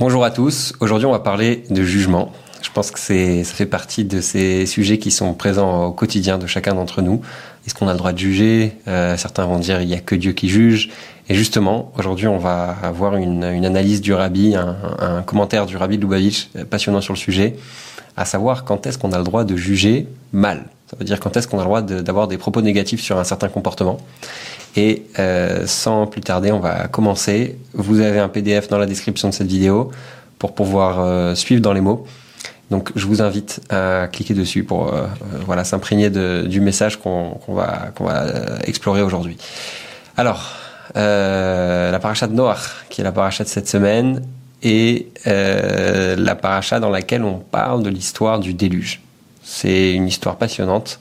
Bonjour à tous. Aujourd'hui, on va parler de jugement. Je pense que ça fait partie de ces sujets qui sont présents au quotidien de chacun d'entre nous. Est-ce qu'on a le droit de juger? Euh, Certains vont dire il n'y a que Dieu qui juge. Et justement, aujourd'hui, on va avoir une, analyse du rabbi, un, commentaire du rabbi Lubavitch euh, passionnant sur le sujet, à savoir quand est-ce qu'on a le droit de juger mal. Ça veut dire quand est-ce qu'on a le droit d'avoir des propos négatifs sur un certain comportement. Et euh, sans plus tarder, on va commencer. Vous avez un PDF dans la description de cette vidéo pour pouvoir euh, suivre dans les mots. Donc je vous invite à cliquer dessus pour euh, voilà s'imprégner du message qu'on va, qu'on va explorer aujourd'hui. Alors, la paracha de Noach, qui est la paracha de cette semaine, et la paracha dans laquelle on parle de l'histoire du déluge. C'est une histoire passionnante,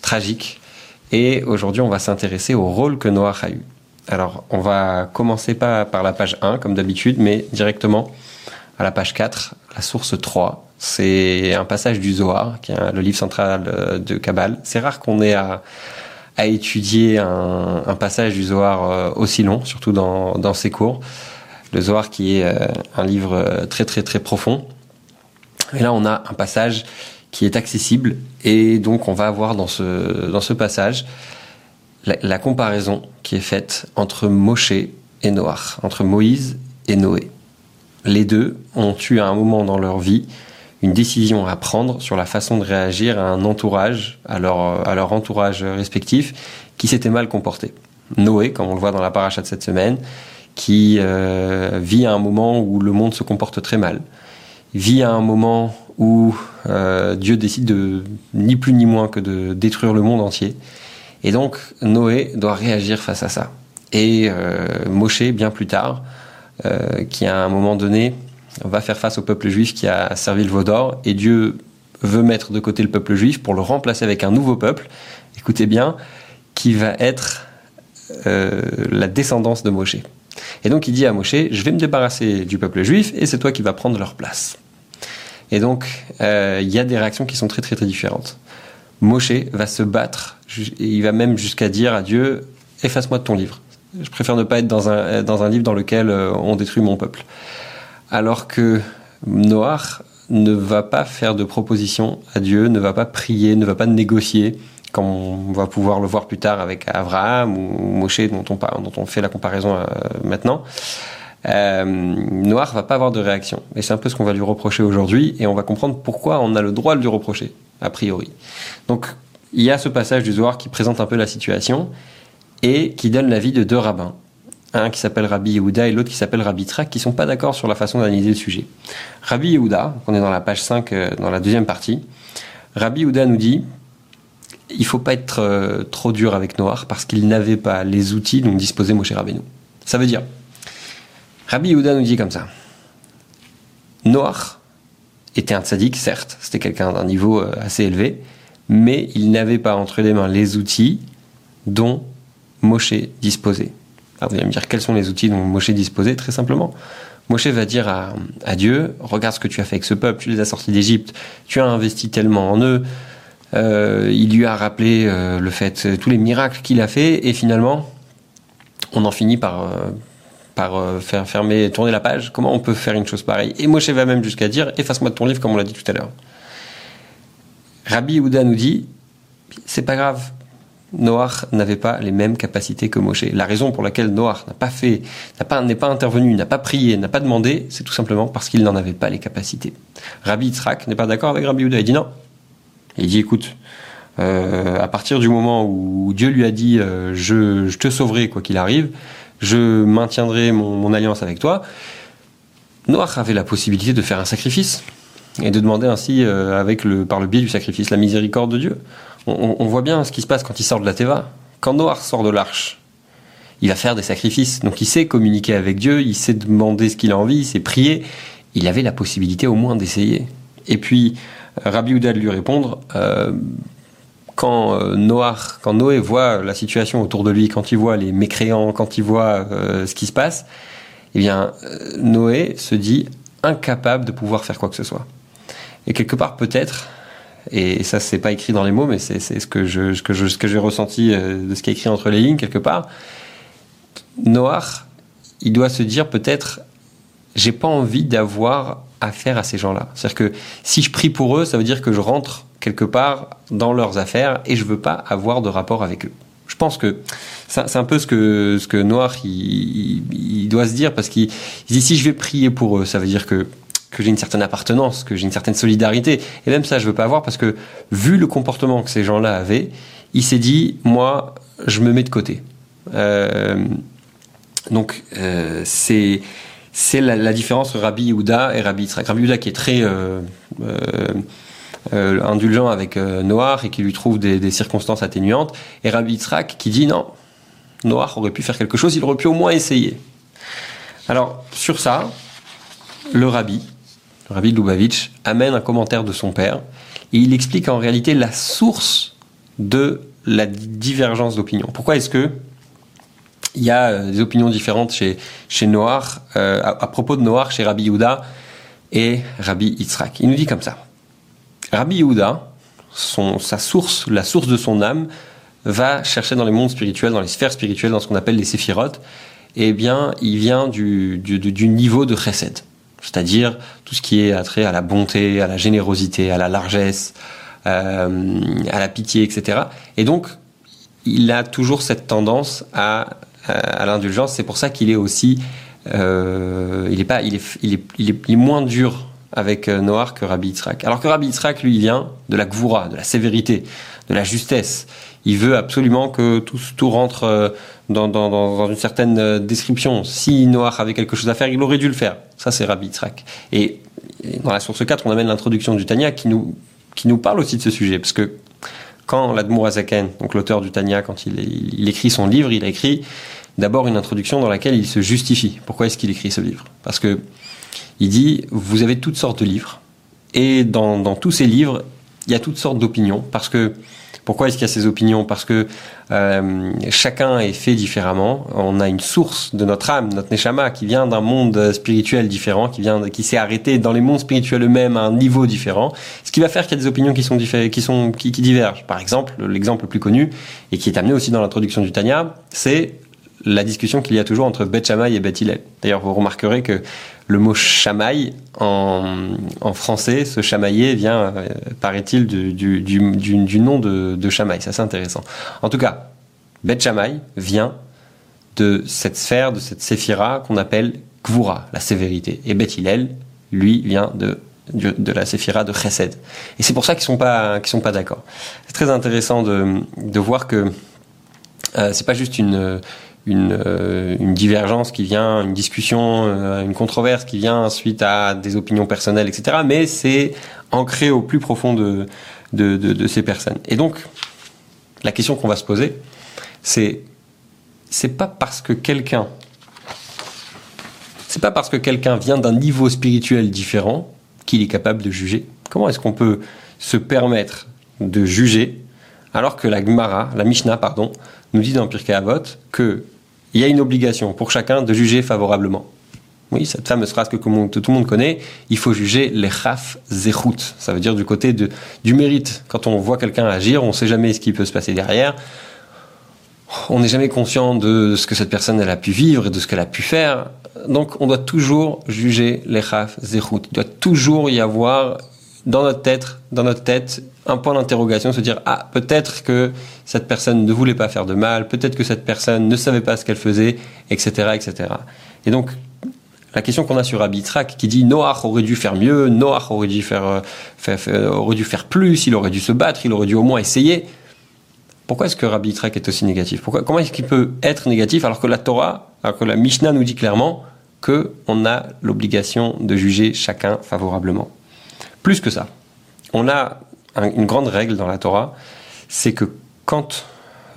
tragique, et aujourd'hui, on va s'intéresser au rôle que Noach a eu. Alors, on va commencer pas par la page 1, comme d'habitude, mais directement à la page 4, la source 3. C'est un passage du Zohar, qui est le livre central euh, de Kabbal. C'est rare qu'on ait à, étudier un, un, passage du Zohar euh, aussi long, surtout dans, dans ses cours. Le Zohar qui est euh, un livre très très très profond. Et là, on a un passage qui est accessible. Et donc, on va avoir dans ce, dans ce passage la, comparaison qui est faite entre Moshe et Noach, entre Moïse et Noé. Les deux ont eu à un moment dans leur vie une décision à prendre sur la façon de réagir à un entourage, à leur, à leur entourage respectif, qui s'était mal comporté. Noé, comme on le voit dans la paracha de cette semaine, qui euh, vit à un moment où le monde se comporte très mal, vit à un moment où euh, Dieu décide de ni plus ni moins que de détruire le monde entier. Et donc Noé doit réagir face à ça. Et euh, Moshe, bien plus tard, euh, qui à un moment donné va faire face au peuple juif qui a servi le veau d'or, et Dieu veut mettre de côté le peuple juif pour le remplacer avec un nouveau peuple, écoutez bien, qui va être euh, la descendance de Moshe. Et donc il dit à Moshe, je vais me débarrasser du peuple juif et c'est toi qui vas prendre leur place. Et donc, euh, il y a des réactions qui sont très très très différentes. Moshe va se battre, et il va même jusqu'à dire à Dieu, efface-moi de ton livre. Je préfère ne pas être dans un, dans un livre dans lequel euh, on détruit mon peuple. Alors que Noach ne va pas faire de proposition à Dieu, ne va pas prier, ne va pas négocier, comme on va pouvoir le voir plus tard avec Abraham ou Moshe dont on, dont on fait la comparaison euh, maintenant euh, Noir va pas avoir de réaction. Et c'est un peu ce qu'on va lui reprocher aujourd'hui, et on va comprendre pourquoi on a le droit de lui reprocher, a priori. Donc, il y a ce passage du Zohar qui présente un peu la situation, et qui donne l'avis de deux rabbins. Un qui s'appelle Rabbi Yehuda et l'autre qui s'appelle Rabbi Trak, qui sont pas d'accord sur la façon d'analyser le sujet. Rabbi Yehuda, on est dans la page 5, euh, dans la deuxième partie, Rabbi Yehuda nous dit il faut pas être euh, trop dur avec Noir parce qu'il n'avait pas les outils dont disposait Moshe Rabbeinu. Ça veut dire, Rabbi Yehuda nous dit comme ça. Noach était un tzaddik, certes, c'était quelqu'un d'un niveau euh, assez élevé, mais il n'avait pas entre les mains les outils dont Moshe disposait. Alors vous allez me dire quels sont les outils dont Moshe disposait Très simplement. Moshe va dire à, Dieu, regarde ce que tu as fait avec ce peuple, tu les as sortis d'Égypte, tu as investi tellement en eux, euh, il lui a rappelé euh, le fait, tous les miracles qu'il a fait, et finalement, on en finit par, euh, faire fermer, tourner la page. Comment on peut faire une chose pareille? Et Moshe va même jusqu'à dire efface-moi de ton livre, comme on l'a dit tout à l'heure. Rabbi Yehuda nous dit c'est pas grave. Noach n'avait pas les mêmes capacités que Moshe. La raison pour laquelle Noach n'a pas fait, n'a pas, n'est pas intervenu, n'a pas prié, n'a pas demandé, c'est tout simplement parce qu'il n'en avait pas les capacités. Rabbi Yitzhak n'est pas d'accord avec Rabbi Yehuda. Il dit non. Il dit écoute, euh, à partir du moment où Dieu lui a dit euh, je, te sauverai quoi qu'il arrive, je maintiendrai mon, alliance avec toi. Noach avait la possibilité de faire un sacrifice et de demander ainsi, euh, avec le, par le biais du sacrifice, la miséricorde de Dieu. On, voit bien ce qui se passe quand il sort de la Teva. Quand Noach sort de l'arche, il va faire des sacrifices. Donc il sait communiquer avec Dieu, il sait demander ce qu'il a envie, il sait prier. Il avait la possibilité au moins d'essayer. Et puis, Rabbi Ouda de lui répondre, euh, quand euh, quand Noé voit la situation autour de lui, quand il voit les mécréants, quand il voit euh, ce qui se passe, eh bien, euh, Noé se dit incapable de pouvoir faire quoi que ce soit. Et quelque part, peut-être, et ça, c'est pas écrit dans les mots, mais c'est ce que je, que je, j'ai ressenti de ce qui est écrit entre les lignes quelque part. Noach, il doit se dire peut-être j'ai pas envie d'avoir affaire à ces gens-là. C'est-à-dire que si je prie pour eux, ça veut dire que je rentre quelque part dans leurs affaires et je veux pas avoir de rapport avec eux. Je pense que c'est un peu ce que ce que Noir il, doit se dire parce qu'il dit si je vais prier pour eux, ça veut dire que que j'ai une certaine appartenance, que j'ai une certaine solidarité. Et même ça, je veux pas avoir parce que vu le comportement que ces gens-là avaient, il s'est dit moi, je me mets de côté. Euh, donc euh, c'est c'est la, différence entre Rabbi Yehuda et Rabbi Yitzhak. Rabbi Yehuda qui est très euh, euh, indulgent avec Noir et qui lui trouve des, circonstances atténuantes, et Rabbi Yitzhak qui dit non, Noir aurait pu faire quelque chose, il aurait pu au moins essayer. Alors sur ça, le Rabbi, le Rabbi Lubavitch, amène un commentaire de son père et il explique en réalité la source de la divergence d'opinion. Pourquoi est-ce que il y a euh, des opinions différentes chez, chez Noir, euh, à, propos de Noir chez Rabbi Yehuda et Rabbi Yitzhak? Il nous dit comme ça. Rabbi Yehuda, sa source, la source de son âme, va chercher dans les mondes spirituels, dans les sphères spirituelles, dans ce qu'on appelle les séphirotes, eh bien, il vient du, niveau de chesed. C'est-à-dire tout ce qui est attrait à la bonté, à la générosité, à la largesse, euh, à la pitié, etc. Et donc, il a toujours cette tendance à à l'indulgence. C'est pour ça qu'il est aussi, euh, il est pas, il est, il est, il est, moins dur avec euh, Noir que Rabbi Yitzhak. Alors que Rabbi Yitzhak, lui, il vient de la gvoura, de la sévérité, de la justesse. Il veut absolument que tout, tout rentre euh, dans, dans, dans, une certaine description. Si Noir avait quelque chose à faire, il aurait dû le faire. Ça, c'est Rabbi Yitzhak. Et, dans la source 4, on amène l'introduction du Tanya qui nous, qui nous parle aussi de ce sujet. Parce que quand l'Admour Azaken, donc l'auteur du Tanya, quand il, il, écrit son livre, il a écrit d'abord une introduction dans laquelle il se justifie. Pourquoi est-ce qu'il écrit ce livre? Parce que il dit vous avez toutes sortes de livres et dans, tous ces livres il y a toutes sortes d'opinions parce que pourquoi est-ce qu'il y a ces opinions? Parce que euh, chacun est fait différemment. On a une source de notre âme, notre neshama, qui vient d'un monde spirituel différent, qui vient, qui s'est arrêté dans les mondes spirituels eux-mêmes à un niveau différent. Ce qui va faire qu'il y a des opinions qui sont qui sont qui, qui divergent. Par exemple, l'exemple le plus connu et qui est amené aussi dans l'introduction du Tanya, c'est la discussion qu'il y a toujours entre Beth Shammai et Beth Hillel. D'ailleurs, vous remarquerez que le mot Shammai en, français, ce chamailler vient, euh, paraît-il, du, nom de, de. Ça, c'est intéressant. En tout cas, Beth Shammai vient de cette sphère, de cette séphira qu'on appelle Kvura, la sévérité. Et Beth Hillel, lui, vient de de la séphira de Chesed. Et c'est pour ça qu'ils sont pas qu'ils sont pas d'accord. C'est très intéressant de, de voir que euh, c'est pas juste une une, euh, une, divergence qui vient, une discussion, euh, une controverse qui vient suite à des opinions personnelles, etc. Mais c'est ancré au plus profond de, de, de, de ces personnes. Et donc, la question qu'on va se poser, c'est c'est pas parce que quelqu'un c'est pas parce que quelqu'un vient d'un niveau spirituel différent qu'il est capable de juger. Comment est-ce qu'on peut se permettre de juger alors que la Gemara, la Mishnah, pardon, nous dit dans Pirkei Avot que il y a une obligation pour chacun de juger favorablement. Oui, cette fameuse phrase que tout le monde connaît, il faut juger les chaf zechut. Ça veut dire du côté de, du mérite. Quand on voit quelqu'un agir, on ne sait jamais ce qui peut se passer derrière. On n'est jamais conscient de ce que cette personne elle a pu vivre et de ce qu'elle a pu faire. Donc on doit toujours juger les chaf zechut. Il doit toujours y avoir dans notre tête, dans notre tête, un point d'interrogation, se dire ah peut-être que cette personne ne voulait pas faire de mal, peut-être que cette personne ne savait pas ce qu'elle faisait, etc., etc. Et donc la question qu'on a sur Abitrak qui dit Noach aurait dû faire mieux, Noach aurait dû faire, euh, faire, aurait dû faire plus, il aurait dû se battre, il aurait dû au moins essayer. Pourquoi est-ce que Rabbi est aussi négatif? Pourquoi, Comment est-ce qu'il peut être négatif alors que la Torah, alors que la Mishnah nous dit clairement que on a l'obligation de juger chacun favorablement? Plus que ça, on a une grande règle dans la Torah, c'est que quand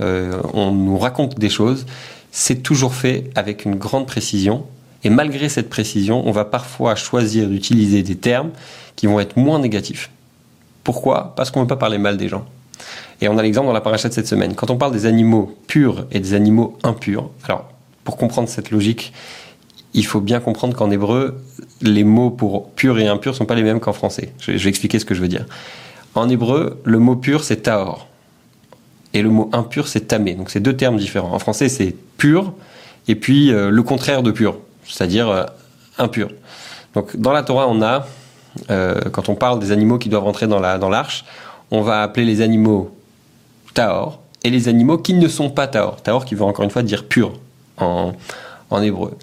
euh, on nous raconte des choses, c'est toujours fait avec une grande précision. Et malgré cette précision, on va parfois choisir d'utiliser des termes qui vont être moins négatifs. Pourquoi? Parce qu'on ne veut pas parler mal des gens. Et on a l'exemple dans la paracha de cette semaine. Quand on parle des animaux purs et des animaux impurs, alors pour comprendre cette logique, il faut bien comprendre qu'en hébreu, les mots pour pur et impur sont pas les mêmes qu'en français. Je, vais expliquer ce que je veux dire. En hébreu, le mot pur c'est taor et le mot impur c'est tamé. Donc c'est deux termes différents. En français c'est pur et puis euh, le contraire de pur, c'est-à-dire euh, impurs. Donc dans la Torah, on a, euh, quand on parle des animaux qui doivent rentrer dans la dans l'arche, on va appeler les animaux Taor et les animaux qui ne sont pas Taor. Taor qui veut encore une fois dire pur en, en hébreu.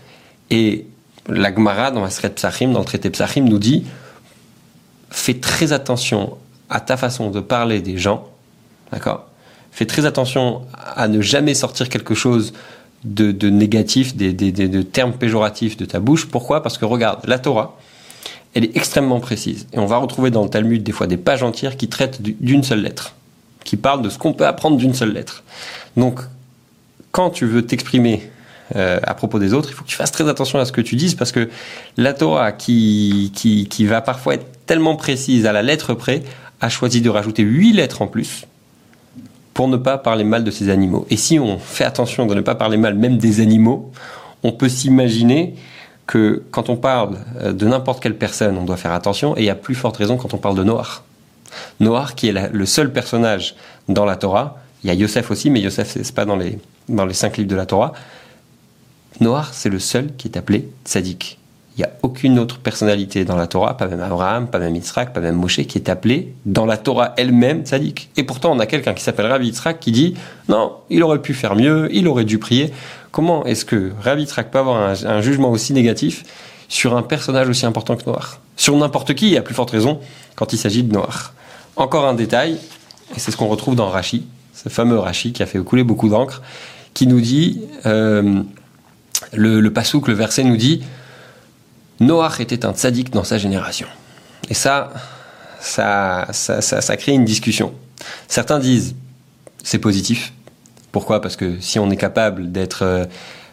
Et la Gemara dans Masret Psachim, dans le traité Psachim, nous dit fais très attention à ta façon de parler des gens, d'accord? Fais très attention à ne jamais sortir quelque chose de, négatif, de termes péjoratifs de ta bouche. Pourquoi? Parce que regarde, la Torah, elle est extrêmement précise. Et on va retrouver dans le Talmud des fois des pages entières qui traitent d'une seule lettre, qui parlent de ce qu'on peut apprendre d'une seule lettre. Donc, quand tu veux t'exprimer euh, à propos des autres, il faut que tu fasses très attention à ce que tu dises parce que la Torah, qui, qui, va parfois être tellement précise à la lettre près, a choisi de rajouter huit lettres en plus pour ne pas parler mal de ces animaux. Et si on fait attention de ne pas parler mal même des animaux, on peut s'imaginer que quand on parle euh, de n'importe quelle personne, on doit faire attention, et a plus forte raison quand on parle de Noir. Noir qui est le seul personnage dans la Torah, il y a Yosef aussi, mais Yosef c'est pas dans les, dans les cinq livres de la Torah. Noir c'est le seul qui est appelé Tzadik. Il n'y a aucune autre personnalité dans la Torah, pas même Abraham, pas même Yitzhak, pas même Moshe, qui est appelé dans la Torah elle-même tzaddik. Et pourtant, on a quelqu'un qui s'appelle Rabbi Yitzhak qui dit non, il aurait pu faire mieux, il aurait dû prier. Comment est-ce que Rabbi Yitzhak peut avoir un, jugement aussi négatif sur un personnage aussi important que Noir? Sur n'importe qui, y a plus forte raison quand il s'agit de Noir. Encore un détail, et c'est ce qu'on retrouve dans Rashi, ce fameux Rashi qui a fait couler beaucoup d'encre, qui nous dit, euh, le, le pasouk, le verset nous dit, Noach était un tzaddik dans sa génération. Et ça, ça, ça, ça, crée une discussion. Certains disent c'est positif. Pourquoi? Parce que si on est capable d'être euh,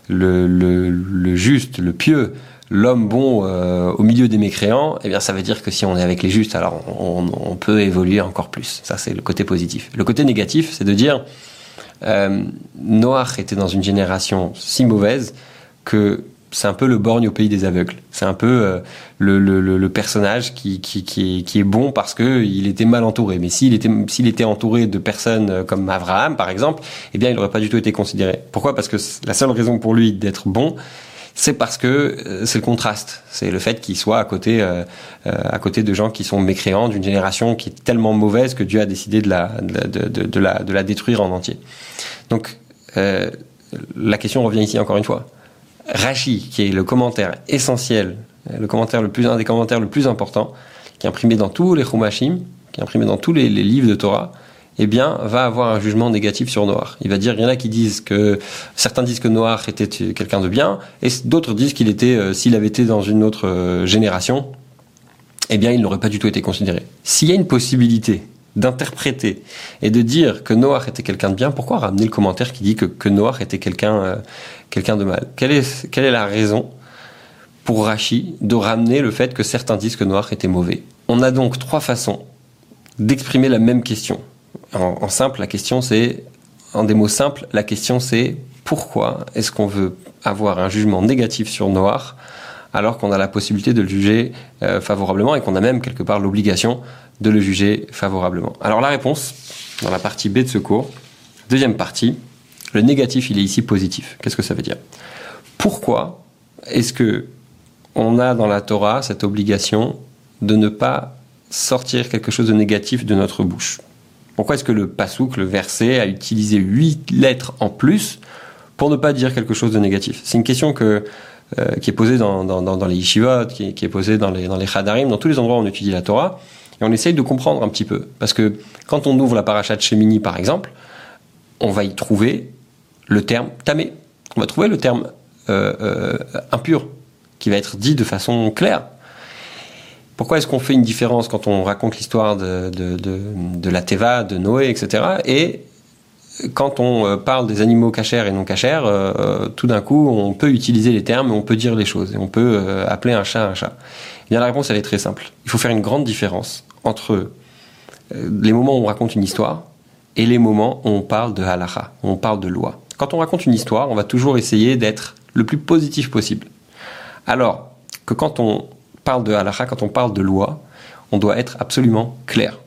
le, juste, le pieux, l'homme bon euh, au milieu des mécréants, eh bien ça veut dire que si on est avec les justes, alors on, peut évoluer encore plus. Ça c'est le côté positif. Le côté négatif, c'est de dire euh, était dans une génération si mauvaise que c'est un peu le borgne au pays des aveugles. C'est un peu euh, le, personnage qui, est, bon parce que il était mal entouré. Mais s'il était, entouré de personnes euh, comme Abraham, par exemple, eh bien, il n'aurait pas du tout été considéré. Pourquoi? Parce que la seule raison pour lui d'être bon, c'est parce que euh, c'est le contraste. C'est le fait qu'il soit à côté, de gens qui sont mécréants, d'une génération qui est tellement mauvaise que Dieu a décidé de la détruire en entier. Donc, la question revient ici encore une fois Rashi, qui est le commentaire essentiel, le commentaire le plus, un des commentaires le plus important, qui est imprimé dans tous les Chumashim, qui est imprimé dans tous les, livres de Torah, eh bien, va avoir un jugement négatif sur Noir. Il va dire, il y en a qui disent que, certains disent que Noir était quelqu'un de bien, et d'autres disent qu'il était, euh, s'il avait été dans une autre euh, génération, eh bien, il n'aurait pas du tout été considéré. S'il y a une possibilité d'interpréter et de dire que Noach était quelqu'un de bien, pourquoi ramener le commentaire qui dit que, que était quelqu'un euh, quelqu'un de mal? Quelle est, la raison pour Rachi de ramener le fait que certains disent que Noach était mauvais? On a donc trois façons d'exprimer la même question. En, simple, la question c'est, en des mots simples, la question c'est pourquoi est-ce qu'on veut avoir un jugement négatif sur Noach alors qu'on a la possibilité de le juger euh, favorablement et qu'on a même quelque part l'obligation de le juger favorablement. Alors la réponse, dans la partie B de ce cours, deuxième partie, le négatif, il est ici positif. Qu'est-ce que ça veut dire? Pourquoi est-ce que on a dans la Torah cette obligation de ne pas sortir quelque chose de négatif de notre bouche? Pourquoi est-ce que le pasouk, le verset, a utilisé huit lettres en plus pour ne pas dire quelque chose de négatif? C'est une question que euh, qui est posée dans, dans, les yeshivot, qui, est posée dans les, dans les chadarim, dans tous les endroits où on étudie la Torah. Et on essaye de comprendre un petit peu. Parce que quand on ouvre la paracha de Shemini, par exemple, on va y trouver le terme tamé. On va trouver le terme euh, euh, impur, qui va être dit de façon claire. Pourquoi est-ce qu'on fait une différence quand on raconte l'histoire de, la Teva, de Noé, etc. Et quand on euh, parle des animaux cachers et non cachers, tout d'un coup, on peut utiliser les termes, on peut dire les choses, et on peut appeler un chat un chat. Eh bien, la réponse, elle est très simple. Il faut faire une grande différence entre euh, les moments où on raconte une histoire et les moments où on parle de halacha, où on parle de loi. Quand on raconte une histoire, on va toujours essayer d'être le plus positif possible. Alors que quand on parle de halacha, quand on parle de loi, on doit être absolument clair.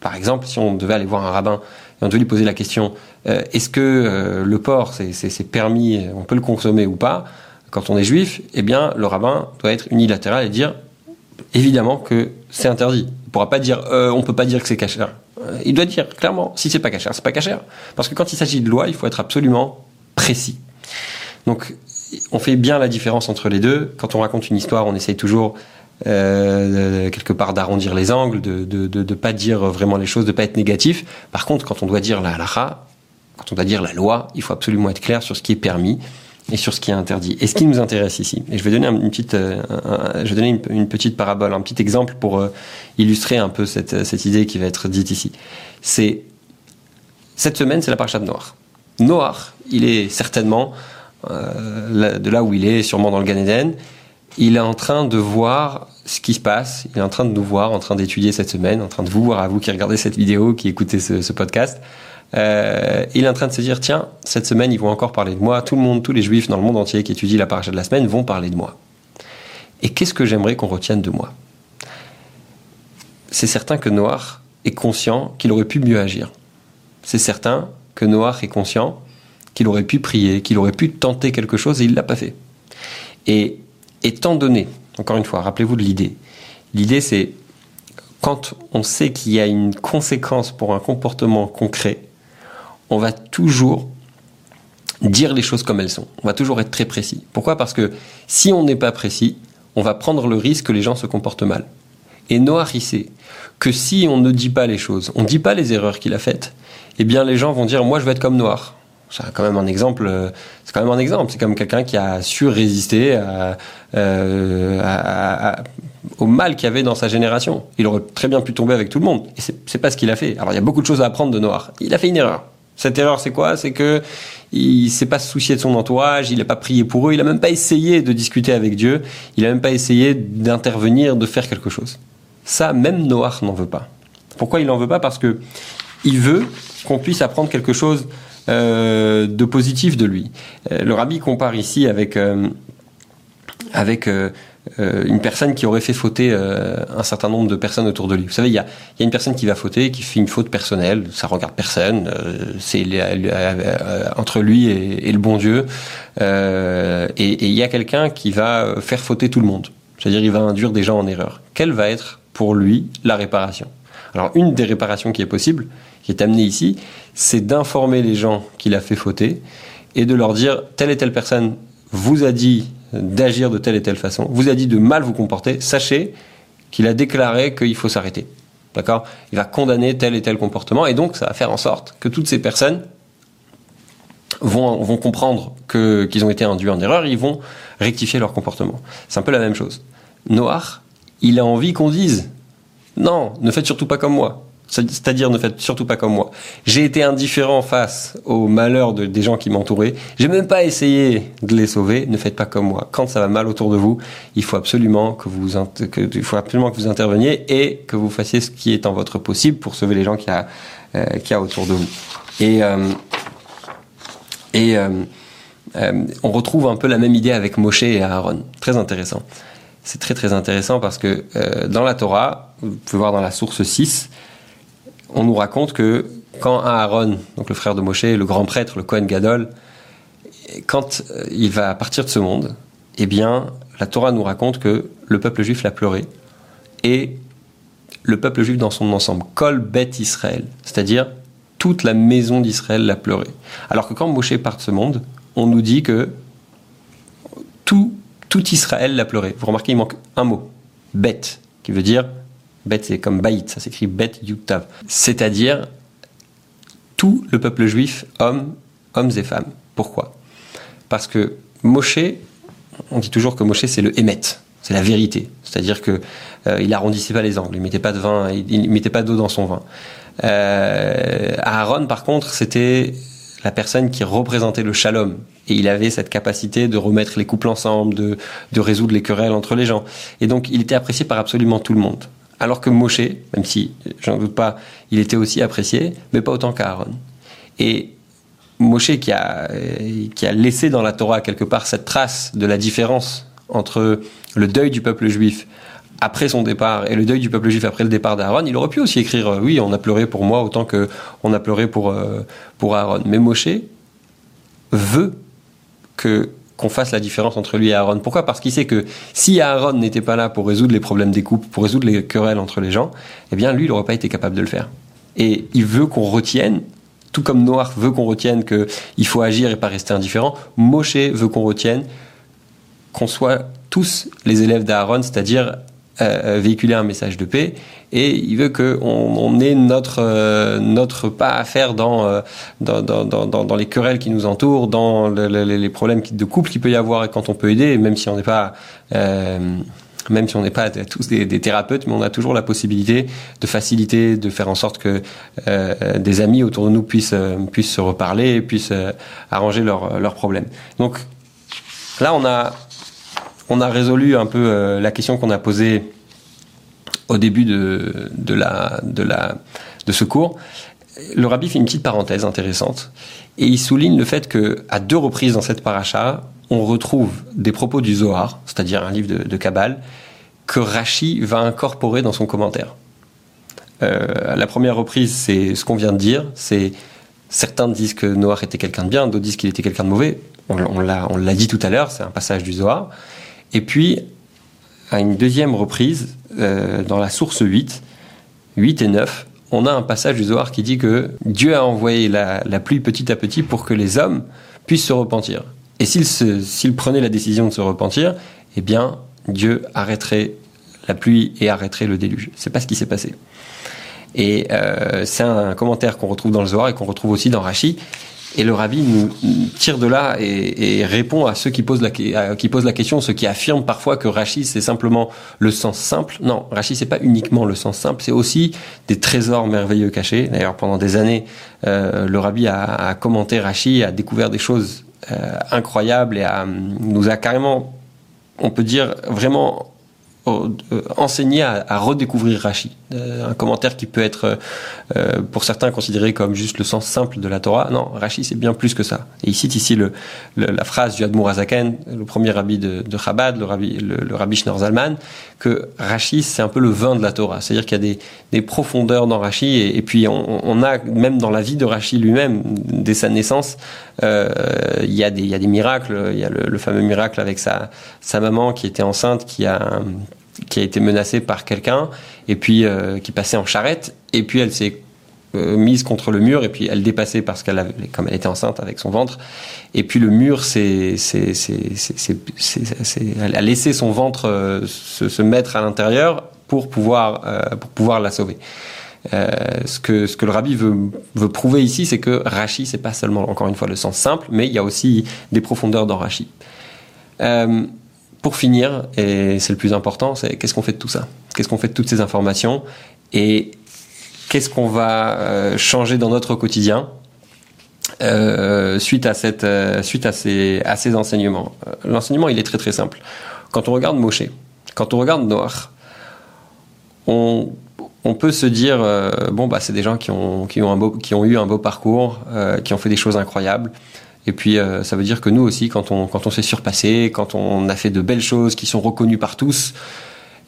Par exemple, si on devait aller voir un rabbin et on devait lui poser la question euh, est-ce que euh, le porc c'est permis, on peut le consommer ou pas? Quand on est juif, eh bien, le rabbin doit être unilatéral et dire évidemment que c'est interdit. Il pourra pas dire euh, on peut pas dire que c'est caché. Euh, il doit dire clairement si c'est pas caché, c'est pas caché. Parce que quand il s'agit de loi, il faut être absolument précis. Donc on fait bien la différence entre les deux. Quand on raconte une histoire, on essaye toujours euh, quelque part d'arrondir les angles, de, de, pas dire vraiment les choses, de pas être négatif. Par contre, quand on doit dire la halakha, quand on doit dire la loi, il faut absolument être clair sur ce qui est permis et sur ce qui est interdit. Et ce qui nous intéresse ici, et je vais donner une petite, euh, je vais donner une, petite parabole, un petit exemple pour euh, illustrer un peu cette, cette idée qui va être dite ici. C'est cette semaine, c'est la parasha de Noir. Noir, il est certainement euh, de là où il est, sûrement dans le Gan Eden. Il est en train de voir ce qui se passe. Il est en train de nous voir, en train d'étudier cette semaine, en train de vous voir à vous qui regardez cette vidéo, qui écoutez ce podcast. Euh, il est en train de se dire tiens, cette semaine ils vont encore parler de moi. Tout le monde, tous les juifs dans le monde entier qui étudient la paracha de la semaine vont parler de moi. Et qu'est-ce que j'aimerais qu'on retienne de moi? C'est certain que Noir est conscient qu'il aurait pu mieux agir. C'est certain que Noir est conscient qu'il aurait pu prier, qu'il aurait pu tenter quelque chose et il l'a pas fait. Et étant donné, encore une fois, rappelez-vous de l'idée. L'idée c'est quand on sait qu'il y a une conséquence pour un comportement concret, on va toujours dire les choses comme elles sont. On va toujours être très précis. Pourquoi? Parce que si on n'est pas précis, on va prendre le risque que les gens se comportent mal. Et Noah, sait que si on ne dit pas les choses, on ne dit pas les erreurs qu'il a faites, eh bien les gens vont dire moi je vais être comme Noir. C'est quand même un exemple. Euh, c'est quand même un exemple. C'est comme quelqu'un qui a su résister euh, au mal qu'il y avait dans sa génération. Il aurait très bien pu tomber avec tout le monde. Et c'est pas ce qu'il a fait. Alors il y a beaucoup de choses à apprendre de Noir. Il a fait une erreur. Cette erreur, c'est quoi? C'est que il s'est pas soucié de son entourage, il n'a pas prié pour eux, il n'a même pas essayé de discuter avec Dieu, il n'a même pas essayé d'intervenir, de faire quelque chose. Ça, même Noach n'en veut pas. Pourquoi il n'en veut pas? Parce que il veut qu'on puisse apprendre quelque chose euh, de positif de lui. Euh, le rabbi compare ici avec euh, avec euh, une personne qui aurait fait fauter euh, un certain nombre de personnes autour de lui. Vous savez, il y a, y a, une personne qui va fauter, qui fait une faute personnelle, ça regarde personne, euh, c'est entre lui et, et, le bon Dieu. et il y a quelqu'un qui va faire fauter tout le monde. C'est-à-dire, il va induire des gens en erreur. Quelle va être pour lui la réparation? Alors, une des réparations qui est possible, qui est amenée ici, c'est d'informer les gens qu'il a fait fauter et de leur dire telle et telle personne vous a dit d'agir de telle et telle façon, vous a dit de mal vous comporter, sachez qu'il a déclaré qu'il faut s'arrêter. D'accord? Il va condamner tel et tel comportement et donc ça va faire en sorte que toutes ces personnes vont, vont comprendre qu'ils ont été induits en erreur, ils vont rectifier leur comportement. C'est un peu la même chose. Noir, il a envie qu'on dise non, ne faites surtout pas comme moi. C'est-à-dire ne faites surtout pas comme moi. J'ai été indifférent face au malheur de, des gens qui m'entouraient. J'ai même pas essayé de les sauver. Ne faites pas comme moi. Quand ça va mal autour de vous, il faut absolument que vous, que, il faut absolument que vous interveniez et que vous fassiez ce qui est en votre possible pour sauver les gens qui a, euh, qui a autour de vous. Et euh, et euh, euh, on retrouve un peu la même idée avec Moshe et Aaron. Très intéressant. C'est très très intéressant parce que euh, dans la Torah, vous pouvez voir dans la source 6, on nous raconte que quand Aaron, donc le frère de Moshe, le grand prêtre, le Kohen Gadol, quand euh, il va partir de ce monde, eh bien, la Torah nous raconte que le peuple juif l'a pleuré et le peuple juif dans son ensemble, Kol Bet Israël, c'est-à-dire toute la maison d'Israël l'a pleuré. Alors que quand Moshe part de ce monde, on nous dit que tout, tout Israël l'a pleuré. Vous remarquez, il manque un mot, Bet, qui veut dire Bet, c'est comme Baït, ça s'écrit Bet Yutav. C'est-à-dire tout le peuple juif, hommes, hommes et femmes. Pourquoi? Parce que Moshe, on dit toujours que Moshe c'est le Hémet, c'est la vérité. C'est-à-dire que euh, il arrondissait pas les angles, il mettait pas de vin, il, mettait pas d'eau dans son vin. Euh, Aaron, par contre, c'était la personne qui représentait le shalom. Et il avait cette capacité de remettre les couples ensemble, de résoudre les querelles entre les gens. Et donc, il était apprécié par absolument tout le monde alors que Moshe, même si j'en doute pas, il était aussi apprécié, mais pas autant qu'Aaron. Et Moshe qui a, qui a laissé dans la Torah quelque part cette trace de la différence entre le deuil du peuple juif après son départ et le deuil du peuple juif après le départ d'Aaron, il aurait pu aussi écrire euh, oui, on a pleuré pour moi autant que on a pleuré pour euh, pour Aaron. Mais Moshe veut que qu'on fasse la différence entre lui et Aaron. Pourquoi? Parce qu'il sait que si Aaron n'était pas là pour résoudre les problèmes des couples, pour résoudre les querelles entre les gens, eh bien lui, il n'aurait pas été capable de le faire. Et il veut qu'on retienne, tout comme Noir veut qu'on retienne qu'il faut agir et pas rester indifférent, Moshe veut qu'on retienne qu'on soit tous les élèves d'Aaron, c'est-à-dire euh, véhiculer un message de paix et il veut qu'on on ait notre euh, notre pas à faire dans, euh, dans, dans, dans, dans, les querelles qui nous entourent, dans les problèmes de couple qu'il peut y avoir et quand on peut aider, même si on n'est pas même si on n'est pas tous des, des, thérapeutes, mais on a toujours la possibilité de faciliter, de faire en sorte que des amis autour de nous puissent puissent se reparler puissent arranger leurs leurs problèmes. Donc là, on a on a résolu un peu la question qu'on a posée au début de, ce cours, le rabbi fait une petite parenthèse intéressante et il souligne le fait que à deux reprises dans cette paracha, on retrouve des propos du Zohar, c'est-à-dire un livre de, de que Rashi va incorporer dans son commentaire. Euh, la première reprise, c'est ce qu'on vient de dire, certains disent que Noah était quelqu'un de bien, d'autres disent qu'il était quelqu'un de mauvais. On l'a dit tout à l'heure, c'est un passage du Zohar. Et puis, à une deuxième reprise, euh, dans la source 8, 8 et 9, on a un passage du Zohar qui dit que Dieu a envoyé la, pluie petit à petit pour que les hommes puissent se repentir. Et s'ils prenaient la décision de se repentir, eh bien, Dieu arrêterait la pluie et arrêterait le déluge. C'est pas ce qui s'est passé. Et euh, c'est un commentaire qu'on retrouve dans le Zohar et qu'on retrouve aussi dans Rashi. Et le rabbi nous tire de là et, répond à ceux qui posent, la, qui posent la question, ceux qui affirment parfois que Rachid c'est simplement le sens simple. Non, Rachid c'est pas uniquement le sens simple, c'est aussi des trésors merveilleux cachés. D'ailleurs, pendant des années, euh, le rabbi a, a, commenté Rachid, a découvert des choses euh, incroyables et a, nous a carrément, on peut dire, vraiment euh, enseigner à, à, redécouvrir Rashi. Euh, un commentaire qui peut être euh, pour certains considéré comme juste le sens simple de la Torah. Non, Rashi c'est bien plus que ça. Et il cite ici la phrase du Admour Azaken, le premier rabbi de, Chabad, le rabbi, le, que Rashi c'est un peu le vin de la Torah. C'est-à-dire qu'il y a des, profondeurs dans Rashi et, puis on, a même dans la vie de Rashi lui-même, dès sa naissance, euh, il, y a des, miracles. Il y a le, fameux miracle avec sa maman qui était enceinte, qui a qui a été menacée par quelqu'un et puis euh, qui passait en charrette et puis elle s'est euh, mise contre le mur et puis elle dépassait parce qu'elle avait, comme elle était enceinte avec son ventre et puis le mur c'est c'est elle a laissé son ventre euh, se, se, mettre à l'intérieur pour pouvoir pour pouvoir la sauver. ce que ce que le rabbi veut veut prouver ici c'est que Rashi c'est pas seulement encore une fois le sens simple mais il y a aussi des profondeurs dans Rashi pour finir, et c'est le plus important, c'est qu'est-ce qu'on fait de tout ça? Qu'est-ce qu'on fait de toutes ces informations? Et qu'est-ce qu'on va euh, changer dans notre quotidien? Euh, suite à cette euh, suite à ces à ces enseignements L'enseignement, il est très très simple. Quand on regarde Moshe, quand on regarde Noir, on on peut se dire bon bah c'est des gens qui ont qui ont un beau qui ont eu un beau parcours, qui ont fait des choses incroyables. Et puis euh, ça veut dire que nous aussi, quand on, quand on s'est surpassé, quand on a fait de belles choses qui sont reconnues par tous,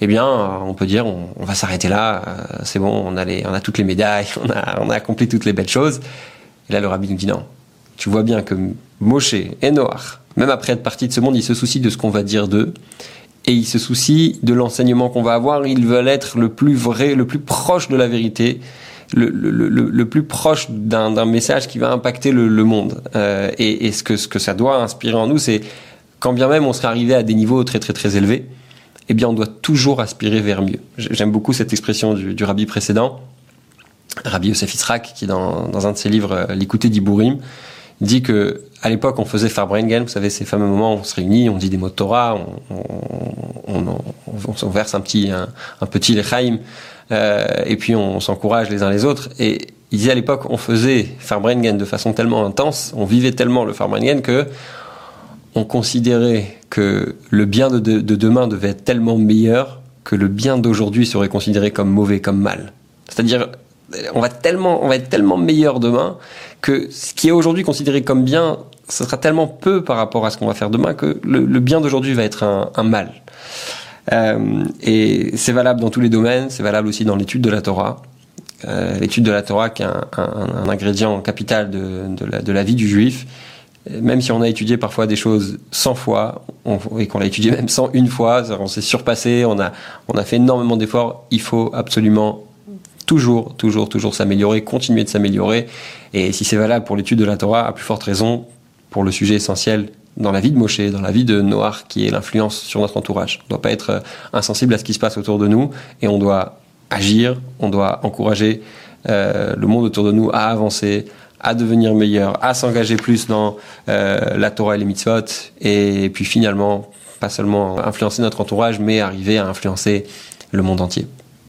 eh bien, euh, on peut dire, on, va s'arrêter là, euh, c'est bon, on a, les, on a toutes les médailles, on a, on a accompli toutes les belles choses. Et là, le rabbi nous dit non. Tu vois bien que Moshe et Noach, même après être parti de ce monde, ils se soucient de ce qu'on va dire d'eux. Et ils se soucient de l'enseignement qu'on va avoir. Ils veulent être le plus vrai, le plus proche de la vérité le, le, le, plus proche d'un message qui va impacter le, monde. Euh, et, et, ce, que, ce que ça doit inspirer en nous, c'est quand bien même on serait arrivé à des niveaux très très très élevés, eh bien on doit toujours aspirer vers mieux. J'aime beaucoup cette expression du, du rabbi précédent, Rabbi Yosef Israq, qui dans, dans un de ses livres, euh, L'écouter d'Ibourim, dit que à l'époque on faisait Farbrengen, vous savez ces fameux moments où on se réunit, on dit des mots de Torah, on, on, on, on verse un petit un, un petit lechaim euh, et puis on, s'encourage les uns les autres. Et il disait à l'époque, on faisait Farbrengen de façon tellement intense, on vivait tellement le Farbrengen que on considérait que le bien de, de, demain devait être tellement meilleur que le bien d'aujourd'hui serait considéré comme mauvais, comme mal. C'est-à-dire, on va tellement, on va être tellement meilleur demain que ce qui est aujourd'hui considéré comme bien, ce sera tellement peu par rapport à ce qu'on va faire demain que le, bien d'aujourd'hui va être un mal. Euh, et c'est valable dans tous les domaines, c'est valable aussi dans l'étude de la Torah. Euh, l'étude de la Torah qui est un, ingrédient capital de, la, vie du juif. même si on a étudié parfois des choses 100 fois et qu'on l'a étudié même 101 fois, on s'est surpassé, on a fait énormément d'efforts, il faut absolument toujours, toujours, toujours s'améliorer, continuer de s'améliorer. Et si c'est valable pour l'étude de la Torah, à plus forte raison pour le sujet essentiel dans la vie de Moshe, dans la vie de Noir, qui est l'influence sur notre entourage. On ne doit pas être euh, insensible à ce qui se passe autour de nous et on doit agir, on doit encourager euh, le monde autour de nous à avancer, à devenir meilleur, à s'engager plus dans euh, la Torah et les mitzvot, et puis finalement, pas seulement influencer notre entourage, mais arriver à influencer le monde entier.